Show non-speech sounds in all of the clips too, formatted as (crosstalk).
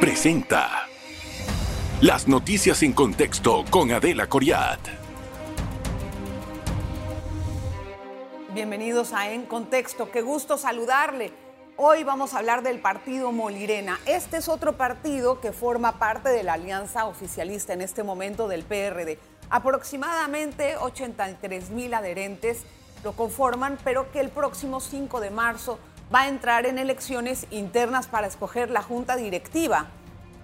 presenta Las noticias en contexto con Adela Coriat. Bienvenidos a En Contexto, qué gusto saludarle. Hoy vamos a hablar del partido Molirena. Este es otro partido que forma parte de la alianza oficialista en este momento del PRD. Aproximadamente 83 mil adherentes lo conforman, pero que el próximo 5 de marzo va a entrar en elecciones internas para escoger la junta directiva.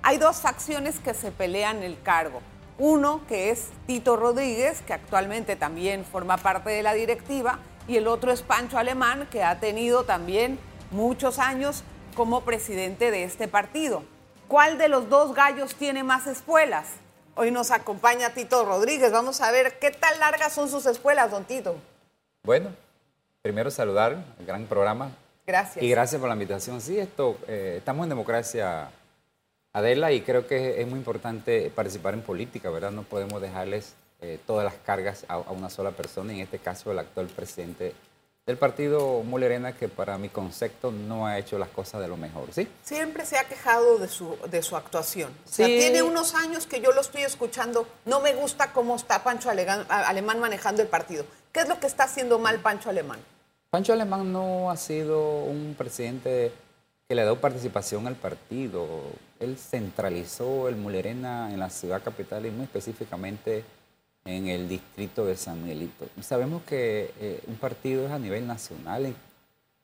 Hay dos facciones que se pelean el cargo. Uno que es Tito Rodríguez, que actualmente también forma parte de la directiva, y el otro es Pancho Alemán, que ha tenido también muchos años como presidente de este partido. ¿Cuál de los dos gallos tiene más espuelas? Hoy nos acompaña Tito Rodríguez. Vamos a ver qué tan largas son sus espuelas, don Tito. Bueno, primero saludar el gran programa. Gracias. Y gracias por la invitación. Sí, esto, eh, estamos en democracia, Adela, y creo que es muy importante participar en política, ¿verdad? No podemos dejarles eh, todas las cargas a, a, una sola persona, en este caso el actual presidente del partido Mulerena, que para mi concepto no ha hecho las cosas de lo mejor, ¿sí? Siempre se ha quejado de su, de su actuación. O Sí. sea, tiene unos años que yo lo estoy escuchando, no me gusta cómo está Pancho Alemán manejando el partido. ¿Qué es lo que está haciendo mal Pancho Alemán? Pancho Alemán no ha sido un presidente que le ha dado participación al partido. Él centralizó el Mulerena en la ciudad capital y muy específicamente en el distrito de San Miguelito. Sabemos que eh, un partido es a nivel nacional,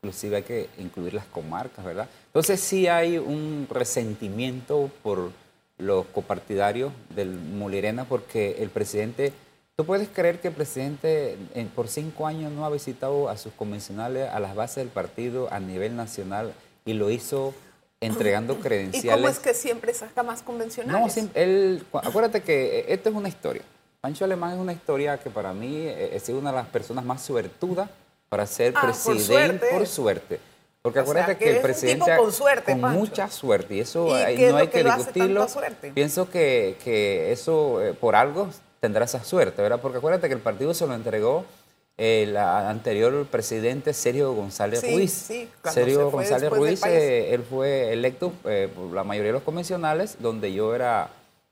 inclusive hay que incluir las comarcas, ¿verdad? Entonces sí hay un resentimiento por los copartidarios del Mulerena porque el presidente, tú puedes creer que el presidente en- por cinco años no ha visitado a sus convencionales, a las bases del partido a nivel nacional y lo hizo entregando (laughs) ¿Y credenciales. cómo es que siempre saca más convencionales? No, él, cu- acuérdate que eh, esto es una historia. Pancho Alemán es una historia que para mí eh, he sido una de las personas más suertudas para ser Ah, por presidente suerte. por suerte. Porque O sea, acuérdate que que el presidente con suerte, con Pancho. mucha suerte y eso ¿Y no hay que que discutirlo. Pienso que, que eso eh, por algo tendrá esa suerte, ¿verdad? Porque acuérdate que el partido se lo entregó el a- anterior presidente Sergio González Sí, Ruiz. sí, Sergio se González Ruiz, eh, él fue electo eh, por la mayoría de los convencionales, donde yo era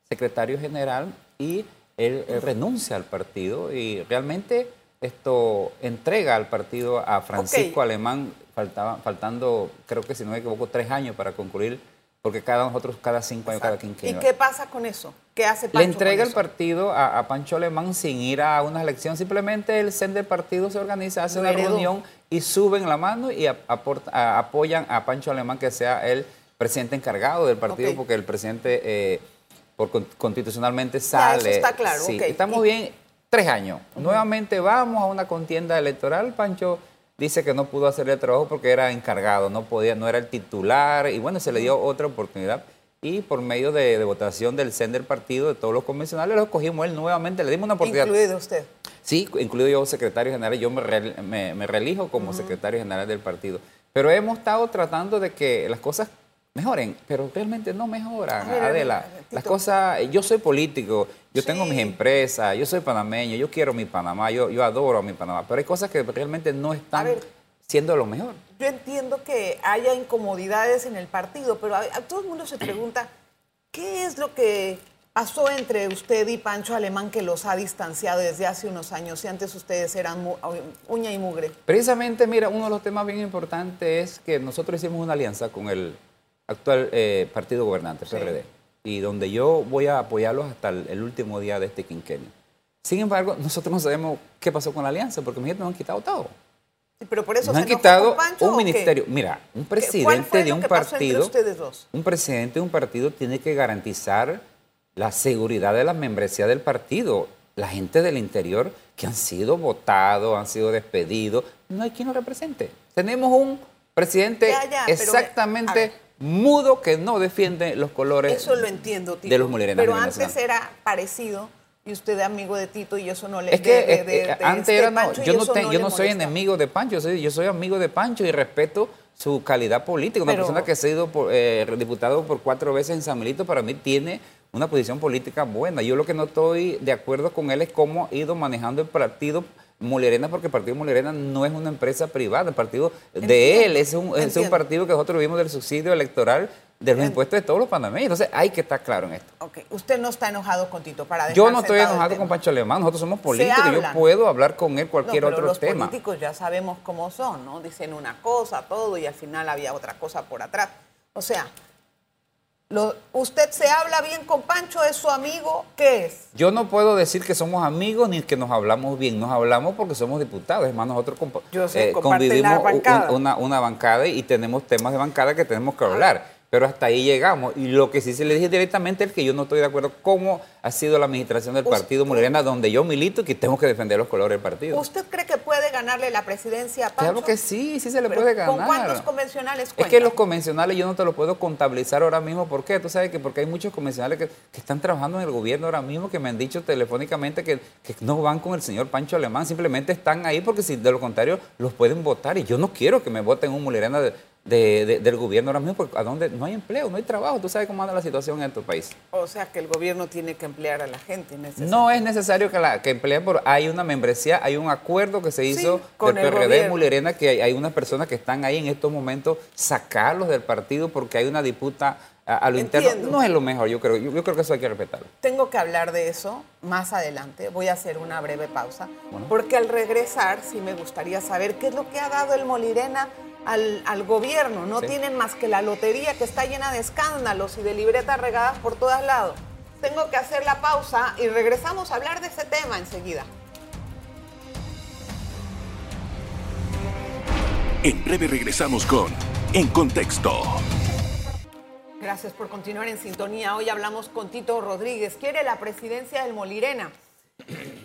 secretario general y él, él renuncia al partido y realmente esto entrega al partido a Francisco. Alemán, faltaba, faltando, creo que si no me equivoco, tres años para concluir, porque cada nosotros cada cinco años, cada ¿Y quinquenio. qué pasa con eso? ¿Qué hace Pancho Le entrega el partido a, a Pancho Alemán sin ir a una elección. Simplemente el CEN del partido se organiza, hace una reunión y suben la mano y ap- aporta- a- apoyan a Pancho Alemán que sea el presidente encargado del partido, porque el presidente eh, por con- constitucionalmente Ya, sale. eso está claro, Sí. Estamos Y- bien. Tres años. Nuevamente vamos a una contienda electoral. Pancho dice que no pudo hacer el trabajo porque era encargado, no podía, no era el titular y bueno, se le dio otra oportunidad y por medio de, de votación del CEN del partido, de todos los convencionales, lo escogimos él nuevamente, le dimos una oportunidad. Incluido usted. Sí, incluido yo secretario general, yo me, re- me, me reelijo como secretario general del partido. Pero hemos estado tratando de que las cosas mejoren, pero realmente no mejoran, ver, Adela. ver, las cosas, yo soy político, yo tengo mis empresas, yo soy panameño, yo quiero mi Panamá, yo, yo adoro a mi Panamá, pero hay cosas que realmente no están ver. siendo lo mejor. Yo entiendo que haya incomodidades en el partido, pero a, a todo el mundo se pregunta, ¿qué es lo que pasó entre usted y Pancho Alemán que los ha distanciado desde hace unos años? Si antes ustedes eran uña y mugre. Precisamente, mira, uno de los temas bien importantes es que nosotros hicimos una alianza con el actual eh, partido gobernante, Sí. PRD, y donde yo voy a apoyarlos hasta el, el último día de este quinquenio. Sin embargo, nosotros no sabemos qué pasó con la alianza, porque mis nos han quitado todo. Pero por eso Nos han quitado Pancho, un ministerio. Mira, un ¿Qué- ¿Cuál presidente de un partido, dos? un presidente de un partido tiene que garantizar la seguridad de la membresía del partido. La gente del interior que han sido votados, han sido despedidos, no hay quien lo represente. Tenemos un presidente Ya, ya, exactamente mudo que no defiende los colores Eso lo entiendo, de los mulerenas Pero antes era parecido y usted es amigo de Tito y eso no le... Es que de- de- de- de antes este era, no, Pancho yo no, yo soy enemigo de Pancho, yo soy, yo soy amigo de Pancho y respeto su calidad política. Una Pero- persona que ha sido por- eh, diputado por cuatro veces en San Milito, para mí tiene una posición política buena. Yo lo que no estoy de acuerdo con él es cómo ha ido manejando el partido Mulerena, porque el partido Mulerena no es una empresa privada, el partido de él es un, es un partido que nosotros vivimos del subsidio electoral de los impuestos de todos los panameños. Entonces hay que estar claro en esto. Ok, usted no está enojado con Tito para Yo no estoy enojado con Pancho Alemán, nosotros somos políticos, yo puedo hablar con él cualquier No, pero otro los tema. políticos ya sabemos cómo son, ¿no? Dicen una cosa, todo, y al final había otra cosa por atrás. O sea, lo- usted se habla bien con Pancho, es su amigo, ¿qué es? Yo no puedo decir que somos amigos ni que nos hablamos bien, nos hablamos porque somos diputados, es más, nosotros compa- Yo sé, eh, convivimos la un- bancada. una, una bancada y tenemos temas de bancada que tenemos que hablar. Pero hasta ahí llegamos. Y lo que sí se le dije directamente es que yo no estoy de acuerdo cómo ha sido la administración del partido Morena, donde yo milito y que tengo que defender los colores del partido. ¿Usted cree que puede ganarle la presidencia a Pancho? Claro que sí, sí se le Pero puede ganar. ¿Con cuántos convencionales Es cuenta? que los convencionales yo no te lo puedo contabilizar ahora mismo. ¿Por qué? Tú sabes que porque hay muchos convencionales que, que están trabajando en el gobierno ahora mismo que me han dicho telefónicamente que, que no van con el señor Pancho Alemán, simplemente están ahí porque si de lo contrario los pueden votar. Y yo no quiero que me voten un mulerena de, de- de- del gobierno ahora mismo porque a donde no hay empleo, no hay trabajo. Tú sabes cómo anda la situación en tu país. O sea, que el gobierno tiene que emplear a la gente No es necesario que, la, que empleen por... Hay una membresía, hay un acuerdo que se Sí, hizo con del el PRD gobierno. Mulerena que hay, hay unas personas que están ahí en estos momentos, sacarlos del partido porque hay una disputa a, a lo interno. No es lo mejor, yo creo. Yo, yo creo que eso hay que respetarlo. Tengo que hablar de eso más adelante. Voy a hacer una breve pausa. Bueno. Porque al regresar, sí me gustaría saber qué es lo que ha dado el Molirena al, al gobierno. No Sí. tienen más que la lotería que está llena de escándalos y de libretas regadas por todos lados. Tengo que hacer la pausa y regresamos a hablar de ese tema enseguida. En breve regresamos con En Contexto. Gracias por continuar en sintonía. Hoy hablamos con Tito Rodríguez. Quiere la presidencia del Molirena.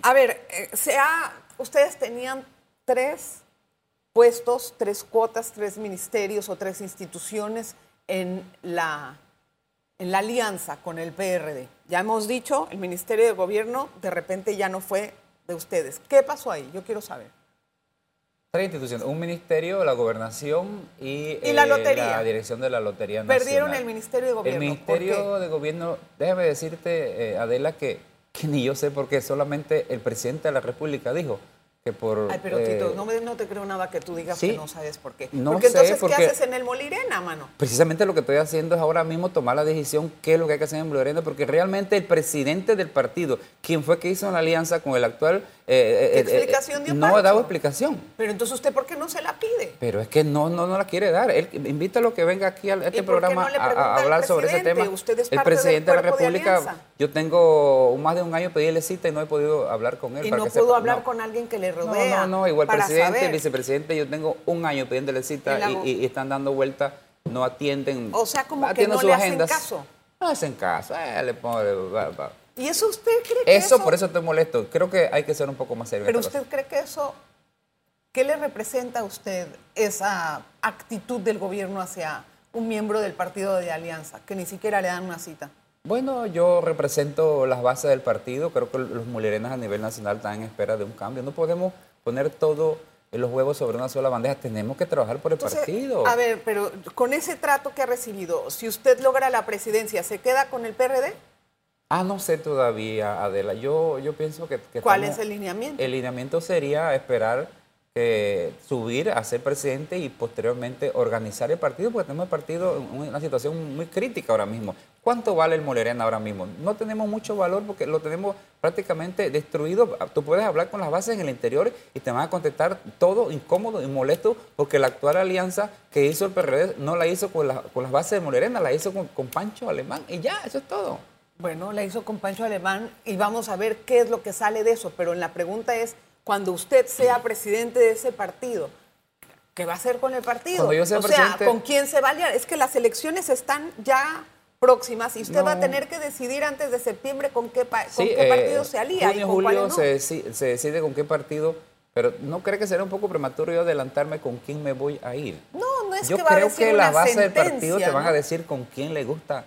A ver, eh, se ha- ustedes tenían tres puestos, tres cuotas, tres ministerios o tres instituciones en la, en la alianza con el PRD. Ya hemos dicho, el Ministerio de Gobierno de repente ya no fue de ustedes. ¿Qué pasó ahí? Yo quiero saber. Tres instituciones, un ministerio, la gobernación y, Y la eh, lotería. la dirección de la Lotería Nacional. Perdieron el Ministerio de Gobierno. El ¿Por Ministerio de Gobierno, déjame decirte, eh, Adela, que, que ni yo sé por qué, solamente el presidente de la República dijo que por... Ay, pero eh, Tito, no, me- no te creo nada que tú digas sí. que no sabes por qué. No porque sé, entonces, porque- ¿qué haces en el Molirena, mano? Precisamente lo que estoy haciendo es ahora mismo tomar la decisión qué es lo que hay que hacer en Blorena, porque realmente el presidente del partido, quien fue que hizo la alianza con el actual... eh, ¿Qué eh, eh, explicación dio No ha dado explicación. Pero entonces, ¿usted por qué no se la pide? Pero es que no, no, no la quiere dar. Él invita a lo que venga aquí a este ¿Y por qué programa no a- hablar sobre ese tema. Usted es el presidente de la de República, yo tengo más de un año pedirle cita y no he podido hablar con él. Y para no que pudo sepa. hablar No. con alguien que le No, rodea. no, no, igual para presidente, saber. vicepresidente, yo tengo un año pidiéndole cita la y, go- y- y están dando vuelta, no atienden. O sea, como que no sus le hacen caso. No hacen caso, eh, le pongo, va, va. ¿Y eso usted cree que Eso, eso? por eso estoy molesto. Creo que hay que ser un poco más serio. Pero usted cosa. cree que eso... ¿Qué le representa a usted esa actitud del gobierno hacia un miembro del partido de alianza, que ni siquiera le dan una cita? Bueno, yo represento las bases del partido. Creo que los mulerenas a nivel nacional están en espera de un cambio. No podemos poner todo los huevos sobre una sola bandeja. Tenemos que trabajar por el Entonces, partido. A ver, pero con ese trato que ha recibido, si usted logra la presidencia, ¿se queda con el PRD? Ah, no sé todavía, Adela. Yo, yo pienso que... que ¿Cuál estamos- es el lineamiento? El lineamiento sería esperar que subir a ser presidente y posteriormente organizar el partido, porque tenemos el partido en una situación muy crítica ahora mismo. ¿Cuánto vale el Molerena ahora mismo? No tenemos mucho valor porque lo tenemos prácticamente destruido. Tú puedes hablar con las bases en el interior y te van a contestar todo incómodo y molesto porque la actual alianza que hizo el PRD no la hizo con, la- con las bases de Molerena, la hizo con, con Pancho Alemán y ya, eso es todo. Bueno, la hizo con Pancho Alemán y vamos a ver qué es lo que sale de eso. Pero la pregunta es, cuando usted sea presidente de ese partido, ¿qué va a hacer con el partido? Yo sea o sea, ¿con quién se va a aliar? Es que las elecciones están ya próximas y usted va a tener que decidir antes de septiembre con qué, pa- con qué eh, partido se alía junio, y con julio no. se, deci- se decide con qué partido, pero ¿no cree que será un poco prematuro yo adelantarme con quién me voy a ir? No, no es yo que va a creo decir que una las bases del sentencia, partido te van a decir con quién le gusta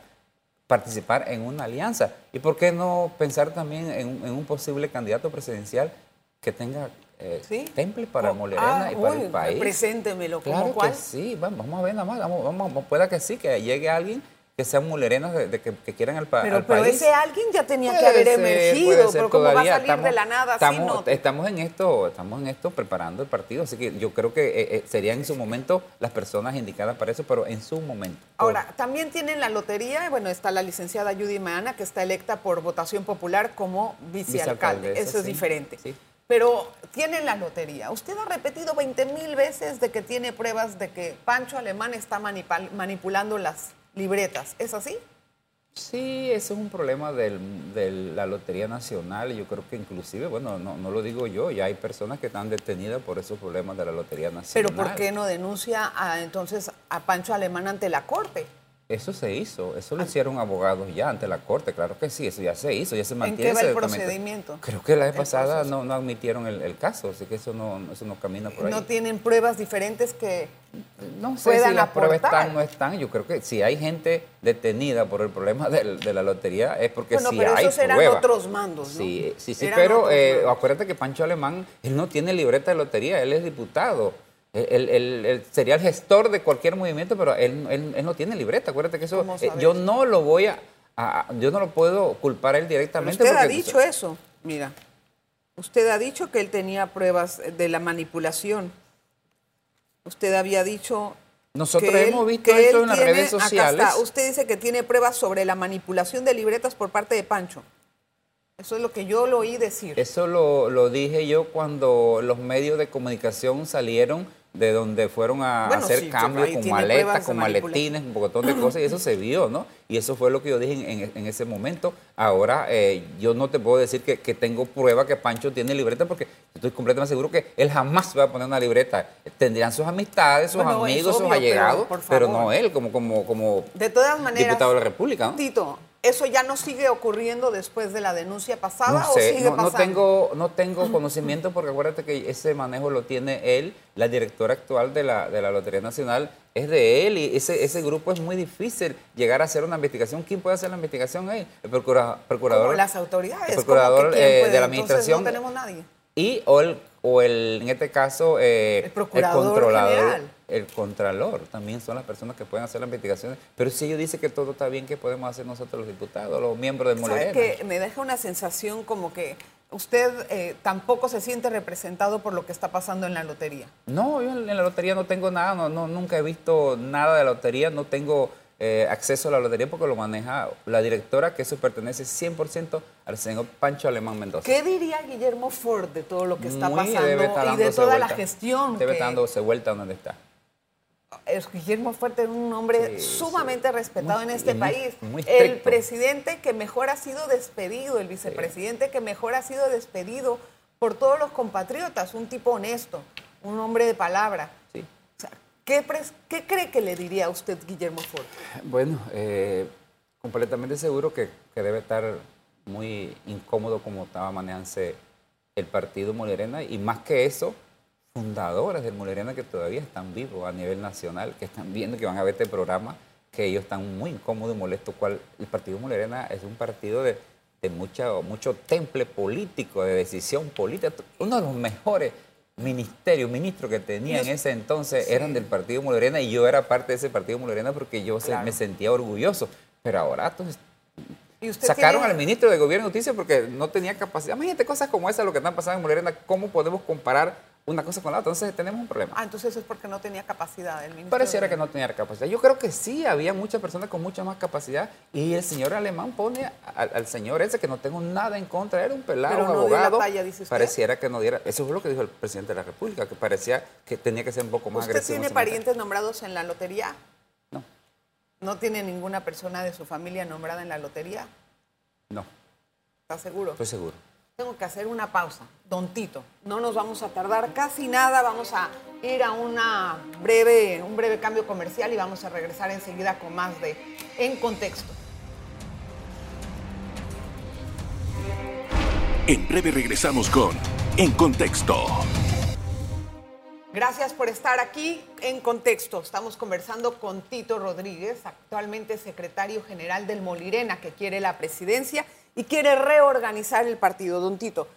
participar en una alianza. ¿Y por qué no pensar también en, un- en un posible candidato presidencial que tenga eh, ¿Sí? temple para Oh, Molerena ah, y para uy, el país? Preséntemelo, ¿como Claro cuál? que sí, vamos, vamos a ver nada más, vamos, vamos, pueda que sí, que llegue alguien que sean mulerenas de, que, quieran al, pa pero, pero ese alguien ya tenía que haber emergido, pero como va a salir de la nada estamos, estamos en esto, estamos en esto preparando el partido, así que yo creo que eh, eh, serían en su momento las personas indicadas para eso, pero en su momento. Ahora, también tienen la lotería, bueno, está la licenciada Judy Maana, que está electa por votación popular como vicealcalde, eso es diferente. Pero tienen la lotería. Usted ha repetido 20 mil veces de que tiene pruebas de que Pancho Alemán está manipulando las libretas. ¿Es así? Sí, ese es un problema de la Lotería Nacional. Yo creo que inclusive, bueno, no, no, lo digo yo, ya hay personas que están detenidas por esos problemas de la Lotería Nacional. Pero ¿por qué no denuncia entonces a Pancho Alemán ante la Corte? Eso se hizo, eso lo hicieron abogados ya ante la corte, claro que sí, eso ya se hizo, ya se mantiene. ¿En qué va el procedimiento? Creo que la vez pasada no, no, admitieron el, caso, así que eso no, eso no camina por ahí. ¿No tienen pruebas diferentes que no sé si las pruebas están o no están. Yo creo que si hay gente detenida por el problema de, la lotería es porque bueno, pero hay esos eran otros mandos, ¿no? Sí, sí, sí, pero eh, acuérdate que Pancho Alemán, él no tiene libreta de lotería, él es diputado. Él, sería el gestor de cualquier movimiento, pero él, no tiene libreta. Acuérdate que eso, eh, yo no lo voy a, yo no lo puedo culpar a él directamente. usted ha dicho eso, mira. Usted ha dicho que él tenía pruebas de la manipulación. Usted había dicho nosotros hemos visto eso en las redes sociales. Usted dice que tiene pruebas sobre la manipulación de libretas por parte de Pancho. Eso es lo que yo lo oí decir. Eso lo, lo dije yo cuando los medios de comunicación salieron de donde fueron a hacer cambios con maletas, con maletines, un montón de cosas, y eso se vio, ¿no? Y eso fue lo que yo dije en, ese momento. Ahora, eh, yo no te puedo decir que, tengo prueba que Pancho tiene libreta, porque estoy completamente seguro que él jamás va a poner una libreta. Tendrían sus amistades, sus amigos, sus allegados, pero, no él, como, como, como de todas maneras, diputado de la República, ¿no? Tito, ¿Eso ya no sigue ocurriendo después de la denuncia pasada no sé, o sigue no, pasando? No tengo, no tengo conocimiento porque acuérdate que ese manejo lo tiene él, la directora actual de la, de la Lotería Nacional es de él y ese, ese grupo es muy difícil llegar a hacer una investigación. ¿Quién puede hacer la investigación ahí? El procurador. las autoridades. El procurador eh, de la administración. no tenemos nadie. Y o el, o el en este caso, eh, el, procurador el controlador el contralor, también son las personas que pueden hacer las investigaciones. Pero si ellos dicen que todo está bien, ¿qué podemos hacer nosotros los diputados, los miembros del Molirena? que me deja una sensación como que usted eh, tampoco se siente representado por lo que está pasando en la lotería. No, yo en la lotería no tengo nada, no, no nunca he visto nada de la lotería, no tengo eh, acceso a la lotería porque lo maneja la directora, que eso pertenece 100% al señor Pancho Alemán Mendoza. ¿Qué diría Guillermo Ford de todo lo que está pasando y de toda la gestión? Debe estar dándose vuelta donde está. Guillermo Fuerte es un hombre sumamente respetado en este país. el presidente que mejor ha sido despedido, el vicepresidente que mejor ha sido despedido por todos los compatriotas, un tipo honesto, un hombre de palabra. ¿qué, cree que le diría a usted Guillermo Fuerte? Bueno, eh, completamente seguro que, debe estar muy incómodo como estaba manejándose el partido Molerena y más que eso, fundadores del Mulerena que todavía están vivos a nivel nacional, que están viendo que van a ver este programa, que ellos están muy incómodos y molestos. Cual, el Partido Mulerena es un partido de, de mucho, mucho temple político, de decisión política, uno de los mejores ministerios, ministros que tenía en ese entonces eran del Partido Mulerena y yo era parte de ese Partido Mulerena porque yo me sentía orgulloso. Pero ahora entonces, sacaron al ministro de Gobierno y Justicia porque no tenía capacidad. Imagínate cosas como esa, lo que están pasando en Mulerena, ¿cómo podemos comparar una cosa con la otra. Entonces tenemos un problema. Ah, entonces es porque no tenía capacidad el ministro. Pareciera que no tenía capacidad. Yo creo que sí, había muchas personas con mucha más capacidad y el señor alemán pone al, señor ese que no tengo nada en contra, era un pelado, un abogado. Pareciera que no diera. Eso fue lo que dijo el presidente de la República, que parecía que tenía que ser un poco más agresivo. ¿Usted tiene parientes nombrados en la lotería? No. ¿No tiene ninguna persona de su familia nombrada en la lotería? No. ¿Está seguro? Estoy seguro. Tengo que hacer una pausa. Don Tito, no nos vamos a tardar casi nada. Vamos a ir a una breve, un breve cambio comercial y vamos a regresar enseguida con más de En Contexto. En breve regresamos con En Contexto. Gracias por estar aquí en Contexto. Estamos conversando con Tito Rodríguez, actualmente secretario general del Molirena, que quiere la presidencia y quiere reorganizar el partido. Don Tito,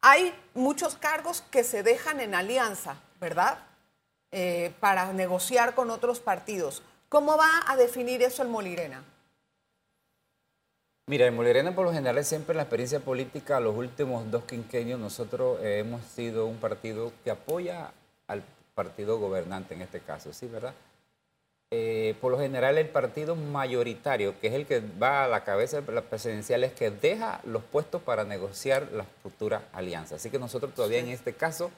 hay muchos cargos que se dejan en alianza, ¿verdad? Eh, para negociar con otros partidos. ¿Cómo va a definir eso el Molirena? Mira, en Molirena por lo general siempre en la experiencia política, los últimos dos quinquenios, nosotros eh, hemos sido un partido que apoya al partido gobernante en este caso, ¿sí, verdad? Eh, por lo general el partido mayoritario, que es el que va a la cabeza de las presidenciales, que deja los puestos para negociar las futuras alianzas. Así que nosotros todavía en este caso,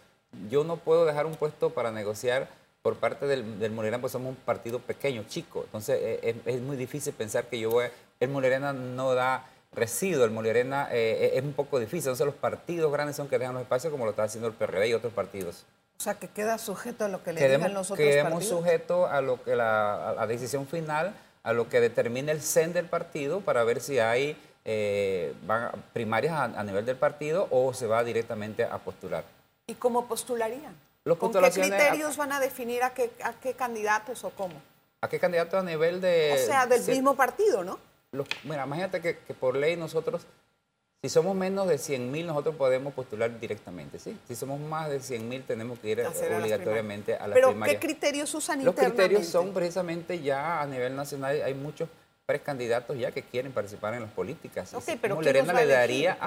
yo no puedo dejar un puesto para negociar por parte del, del pues somos un partido pequeño, chico. Entonces eh, es, muy difícil pensar que yo voy... El Molirena no da residuo, el Molirena eh, es un poco difícil. Entonces los partidos grandes son que dejan los espacios como lo está haciendo el PRD y otros partidos. O sea, que queda sujeto a lo que le digan los otros quedemos sujeto a lo que la, decisión final, a lo que determine el CEN del partido para ver si hay eh, primarias a, nivel del partido o se va directamente a postular. ¿Y cómo postularían? ¿Con qué criterios van a definir a qué, a qué candidatos o cómo? ¿A qué candidatos a nivel de...? O sea, del mismo partido, ¿no? mira, imagínate que, que por ley nosotros si somos menos de 100.000, nosotros podemos postular directamente, ¿sí? Si somos más de 100.000, tenemos que ir obligatoriamente a la ¿Pero qué criterios usan Los criterios son precisamente ya a nivel nacional, hay muchos precandidatos ya que quieren participar en las políticas. Ok, pero ¿quién le daría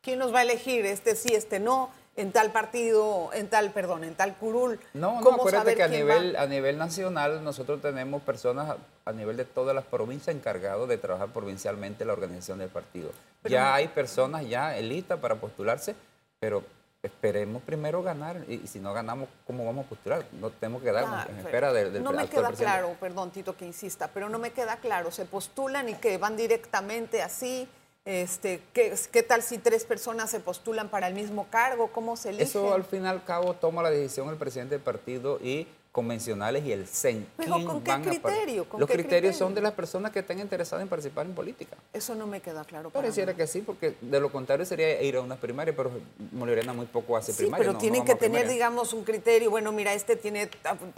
¿Quién nos va a elegir? Este sí, este no en tal partido, en tal, perdón, en tal curul. No, no, acuérdate que a nivel, a nivel nacional nosotros tenemos personas a, nivel de todas las provincias encargados de trabajar provincialmente la organización del partido. ya hay personas ya listas para postularse, pero esperemos primero ganar y, si no ganamos, ¿cómo vamos a postular? No tenemos que dar en espera del, del No me queda claro, perdón Tito que insista, pero no me queda claro, se postulan y que van directamente así este, ¿qué, ¿Qué tal si tres personas se postulan para el mismo cargo? ¿Cómo se elige? Eso al fin y al cabo toma la decisión el presidente del partido y convencionales y el CEN. ¿Con qué criterio? Los criterios son de las personas que estén interesadas en participar en política. Eso no me queda claro. Pareciera que sí, porque de lo contrario sería ir a unas primarias, pero Molirena muy poco hace sí, Pero tienen que tener, digamos, un criterio. Bueno, mira, este tiene,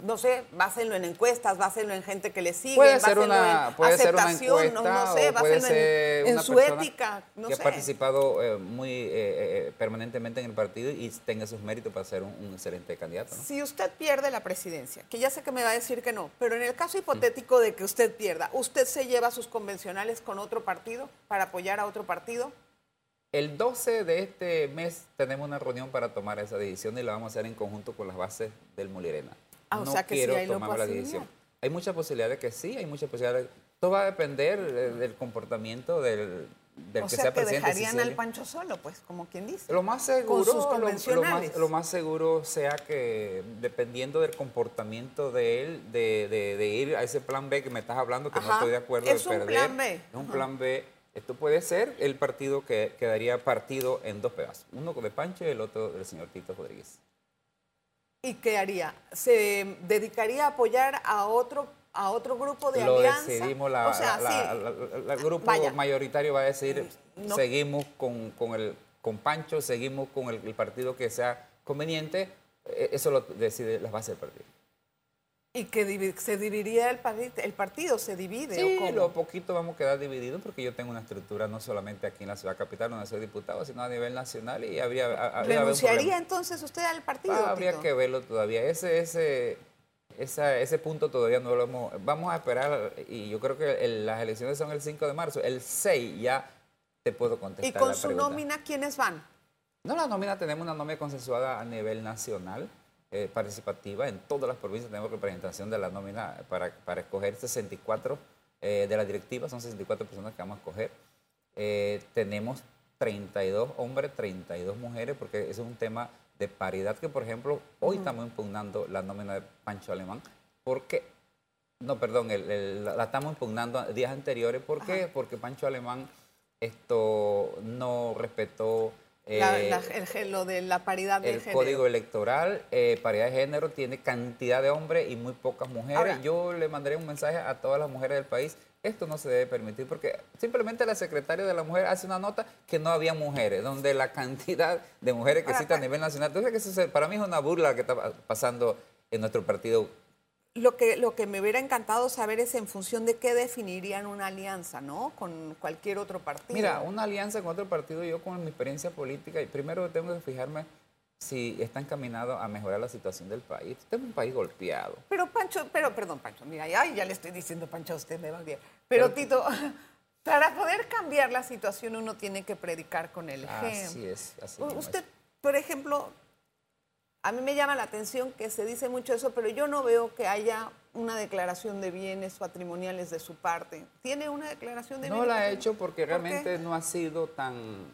no sé, básenlo en encuestas, básenlo en gente que le sigue, puede ser una, puede ser una encuesta, no, sé, básenlo en, su ética. No que ha participado eh, muy eh, eh, permanentemente en el partido y tenga sus méritos para ser un, un excelente candidato. Si usted pierde la presidencia, que ya sé que me va a decir que no, pero en el caso hipotético de que usted pierda, ¿usted se lleva sus convencionales con otro partido para apoyar a otro partido? El 12 de este mes tenemos una reunión para tomar esa decisión y la vamos a hacer en conjunto con las bases del Molirena. Ah, o sea que quiero sí hay tomar la decisión. Hay muchas posibilidades que sí, hay muchas posibilidades. Todo va a depender del comportamiento del, del o que sea, sea que dejarían al Pancho solo, pues, como quien dice. Lo más seguro, lo, más, seguro sea que dependiendo del comportamiento de él, de, ir a ese plan B que me estás hablando, que no estoy de acuerdo es un plan B. Es un plan B. Esto puede ser el partido que quedaría partido en dos pedazos, uno de Pancho y el otro del señor Tito Rodríguez. ¿Y qué haría? ¿Se dedicaría a apoyar a otro a otro grupo de lo alianza. decidimos, la, el grupo mayoritario va a decir, mm, seguimos con, con, el, con Pancho, seguimos con el, partido que sea conveniente, e, eso lo decide las bases del partido. ¿Y que se dividiría el, partido, el partido? ¿Se divide? Sí, lo poquito vamos a quedar divididos porque yo tengo una estructura no solamente aquí en la ciudad capital donde soy diputado, sino a nivel nacional y habría... ¿Renunciaría entonces usted al partido? Ah, habría que verlo todavía. Ese, ese, ese punto todavía no lo hemos... Vamos a esperar, y yo creo que las elecciones son el 5 de marzo. El 6 ya te puedo contestar. ¿Y con su nómina quiénes van? No, la nómina tenemos una nómina consensuada a nivel nacional, eh, participativa. En todas las provincias tenemos representación de la nómina para, para escoger 64 eh, de la directiva, son 64 personas que vamos a escoger. Eh, tenemos 32 hombres, 32 mujeres, porque eso es un tema de paridad que, por ejemplo, hoy estamos impugnando la nómina de Pancho Alemán, porque, no, perdón, la, estamos impugnando días anteriores, ¿por qué? Porque Pancho Alemán esto no respetó... Eh, lo de la paridad de el código electoral, eh, paridad de género, tiene cantidad de hombres y muy pocas mujeres. Yo le mandaré un mensaje a todas las mujeres del país esto no se debe permitir porque simplemente la secretaria de la mujer hace una nota que no había mujeres, donde la cantidad de mujeres que existe a nivel nacional. Entonces, eso para mí es una burla que está pasando en nuestro partido. Lo que, lo que me hubiera encantado saber es en función de qué definirían una alianza, ¿no? Con cualquier otro partido. Mira, una alianza con otro partido, yo con mi experiencia política, primero tengo que fijarme si está encaminado a mejorar la situación del país. Este es un país golpeado. Pero Pancho, pero perdón Pancho, mira, ya, ya le estoy diciendo Pancho a usted, me va bien. Pero, Tito, (laughs) para poder cambiar la situación uno tiene que predicar con el ejemplo. Así es. Así mismo Usted, es. por ejemplo, a mí me llama la atención que se dice mucho eso, pero yo no veo que haya una declaración de bienes patrimoniales de su parte. ¿Tiene una declaración de No bienes la he patrimoniales? hecho porque realmente no ha sido tan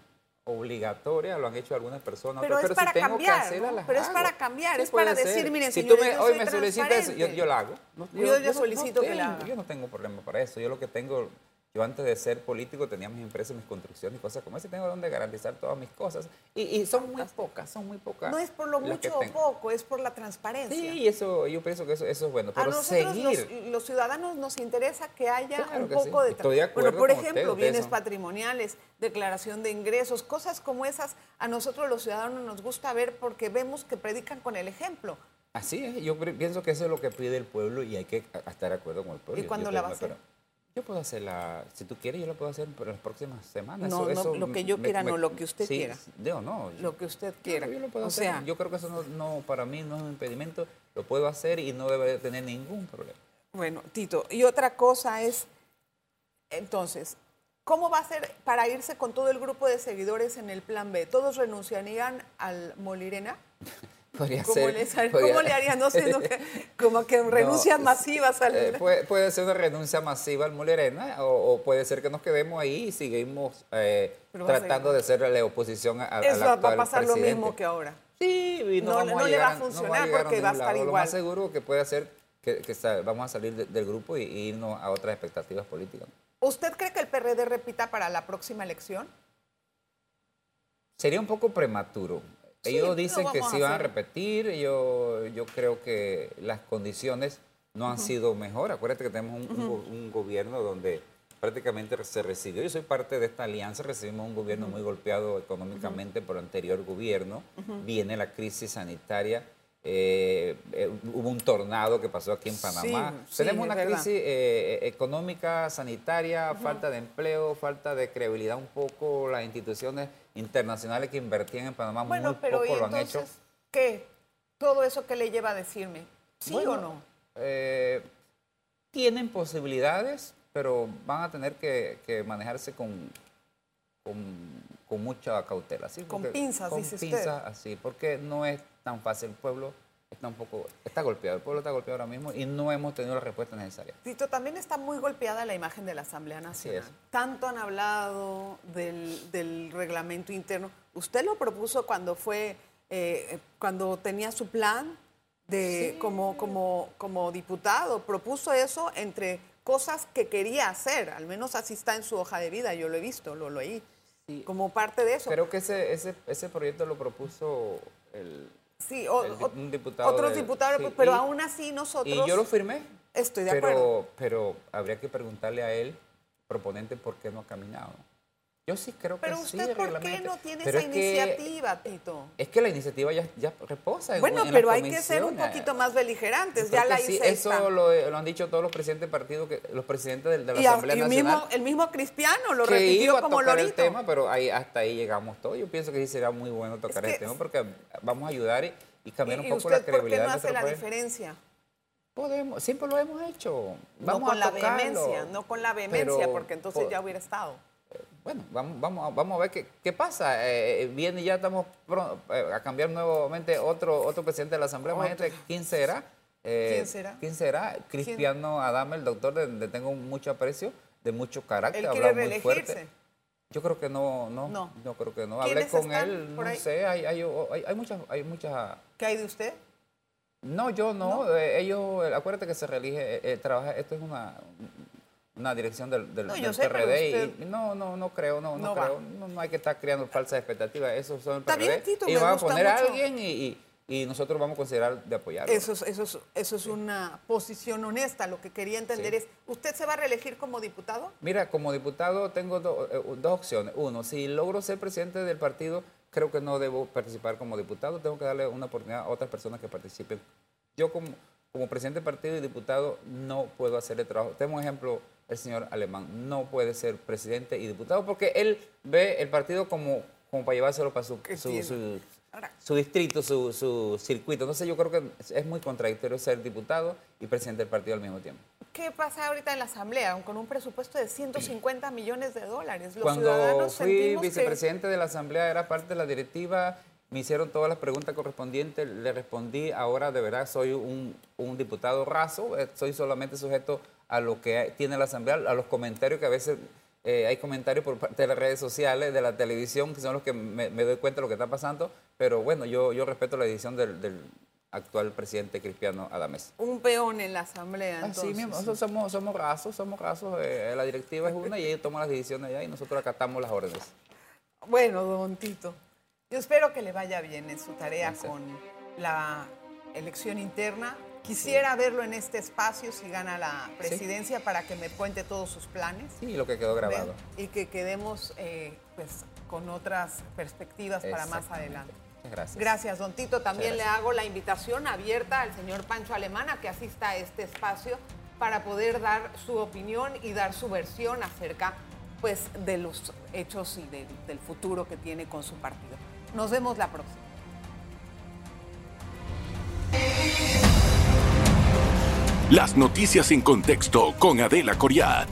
obligatoria, lo han hecho algunas personas. Pero otras, es para si tengo cambiar, que ¿no? Pero es para cambiar, Sí, es para decir, ser. miren, si señores, tú me, yo hoy soy me solicitas, yo, yo la hago. No, Yo le no- solicito no que la tengo- haga. Yo no tengo problema para eso. Yo lo que tengo, yo antes de ser político tenía mis empresas, mis construcciones y cosas como esa. y Tengo donde garantizar todas mis cosas. Y, y son muy pocas, son muy pocas. No es por lo mucho o poco, es por la transparencia. Sí, eso, yo pienso que eso, eso es bueno. A Pero nosotros seguir. los, los ciudadanos nos interesa que haya Claro un que poco sí. de... Estoy de tra- bueno, por ejemplo, usted, bienes son- patrimoniales, declaración de ingresos, cosas como esas, a nosotros los ciudadanos nos gusta ver porque vemos que predican con el ejemplo. Así es, yo pienso que eso es lo que pide el pueblo y hay que estar de acuerdo con el pueblo. ¿Y cuándo la va a hacer? Pero Yo puedo hacerla, si tú quieres, yo la puedo hacer por las próximas semanas. No, Eso- no, eso lo que yo me- quiera, me- no, lo que usted sí, quiera. Yo no. Lo que usted quiera. yo lo puedo o hacer. sea, yo creo que eso no, no, para mí no es un impedimento, lo puedo hacer y no debe de tener ningún problema. Bueno, Tito, y otra cosa es, entonces, ¿cómo va a ser para irse con todo el grupo de seguidores en el plan B? ¿Todos renunciarían al Molirena? Podría ¿Cómo, ser. les- podría- cómo le harían? No sé, no, que- (laughs) como que renuncias No, masivas al... Eh, puede, puede ser una renuncia masiva al Molerena o, o puede ser que nos quedemos ahí y seguimos eh, tratando de ser la oposición a, a- Eso va a pasar lo mismo que ahora. Sí, y no, No no le va a funcionar porque va a estar lado. Lo igual. más seguro que puede hacer que, que vamos a salir de- del grupo y, y irnos a otras expectativas políticas. ¿Usted cree que el PRD repita para la próxima elección? Sería un poco prematuro. Ellos lo dicen que sí van a repetir. Yo, yo creo que las condiciones no han sido mejor. Acuérdate que tenemos un gobierno donde prácticamente se recibió. Yo soy parte de esta alianza. Recibimos un gobierno muy golpeado económicamente por el anterior gobierno. Viene la crisis sanitaria. Eh, eh, hubo un tornado que pasó aquí en Panamá. sí, Tenemos una crisis eh, económica, sanitaria, falta de empleo, falta de credibilidad un poco. Las instituciones internacionales que invertían en Panamá Bueno, muy pero poco ¿y lo han hecho. qué? ¿Todo eso que le lleva a decirme? ¿Sí Bueno, o no? tienen posibilidades, pero van a tener que, que manejarse con, con, con mucha cautela. ¿sí? Con Porque- pinzas, con dice usted. pinzas, así, porque no es tan fácil. El pueblo está un poco, está golpeado, el pueblo está golpeado ahora mismo y no hemos tenido la respuesta necesaria. Tito, también está muy golpeada la imagen de la Asamblea Nacional. es. Tanto han hablado del, del reglamento interno. Usted lo propuso cuando fue, eh, cuando tenía su plan de como, como, como diputado. Propuso eso entre cosas que quería hacer. Al menos así está en su hoja de vida. Yo lo he visto, lo leí. Sí. Como parte de eso. Creo que ese, ese, ese proyecto lo propuso el, sí, o- el diputado otros diputados, sí, pero y- aún así nosotros... y yo lo firmé. Estoy de pero, acuerdo. Pero habría que preguntarle a él, proponente, por qué no ha caminado. Yo sí creo que Pero sí. usted, ¿por qué no tiene Pero esa es que- iniciativa, Tito? Es que la iniciativa ya, ya reposa en Bueno, en pero hay que ser un comisiones. poquito más beligerantes. Ya la que sí, hice eso esta. lo, lo han dicho todos los presidentes de partido, que, los presidentes de, de la Y Asamblea y Nacional. mismo, el mismo Cristiano lo que repitió iba a como tocar lorito. el tema, pero ahí, hasta ahí llegamos todos. Yo pienso que sí será muy bueno tocar Es el que- tema porque vamos a ayudar y, y cambiar ¿Y, un poco la usted por qué credibilidad no hace la diferencia? Podemos, siempre lo hemos hecho. Vamos no con a la vehemencia, no con la vehemencia, Pero porque entonces ya hubiera estado. Bueno, vamos, vamos, a- vamos a ver qué, qué pasa. Eh, eh, viene ya estamos pro- eh, a cambiar nuevamente otro, otro presidente de la Asamblea. Imagínate quién será. Eh, ¿Quién será? ¿Quién será? Cristiano Adame, el doctor, de- le tengo mucho aprecio, de mucho carácter, habla muy fuerte. Yo creo que no, no, No. no, creo que no. ¿Quiénes Hablé con él, no ahí? sé, hay, hay, hay, hay muchas, hay muchas ¿Qué hay de usted? no, yo no. eh, ellos, eh, acuérdate que se reelige, eh, eh, trabaja, esto es una, una dirección del, del, No, del PRD usted- y no, no, no creo, no, no, No creo. No, no hay que estar creando falsas expectativas. Eso son el PRD. Tito, y van a poner a alguien y, y- y nosotros vamos a considerar de apoyarlo. Eso es, eso es, eso es una posición honesta. Lo que quería entender Sí. es, ¿usted se va a reelegir como diputado? Mira, como diputado tengo do- eh, dos opciones. Uno, si logro ser presidente del partido, creo que no debo participar como diputado. Tengo que darle una oportunidad a otras personas que participen. Yo como, como presidente del partido y diputado no puedo hacer el trabajo. Un ejemplo, el señor Alemán no puede ser presidente y diputado porque él ve el partido como, como para llevárselo para su, su- su distrito, su, su circuito. Entonces yo creo que es muy contradictorio ser diputado y presidente del partido al mismo tiempo. ¿Qué pasa ahorita en la Asamblea con un presupuesto de 150 millones de dólares? Los Cuando fui vicepresidente de la Asamblea, era parte de la directiva, me hicieron todas las preguntas correspondientes, le respondí, ahora de verdad soy un, un diputado raso, eh, soy solamente sujeto a lo que tiene la Asamblea, a los comentarios que a veces eh, hay comentarios por parte de las redes sociales, de la televisión, que son los que me, doy cuenta de lo que está pasando, pero bueno, yo, yo respeto la decisión del, actual presidente Cristiano Adames. Un peón en la asamblea, entonces. Sí, mismo, somos, somos rasos, somos rasos, eh, la directiva es una y ellos toman las decisiones allá y nosotros acatamos las órdenes. Bueno, don Tito, yo espero que le vaya bien en su tarea con la elección interna Quisiera verlo en este espacio si gana la presidencia para que me cuente todos sus planes. Sí, lo que quedó grabado. Y que quedemos eh, pues, con otras perspectivas para más adelante. Gracias. Gracias, don Tito. También le hago la invitación abierta al señor Pancho Alemana que asista a este espacio para poder dar su opinión y dar su versión acerca pues, de los hechos y del futuro que tiene con su partido. Nos vemos la próxima. Las noticias en contexto con Adela Coriat.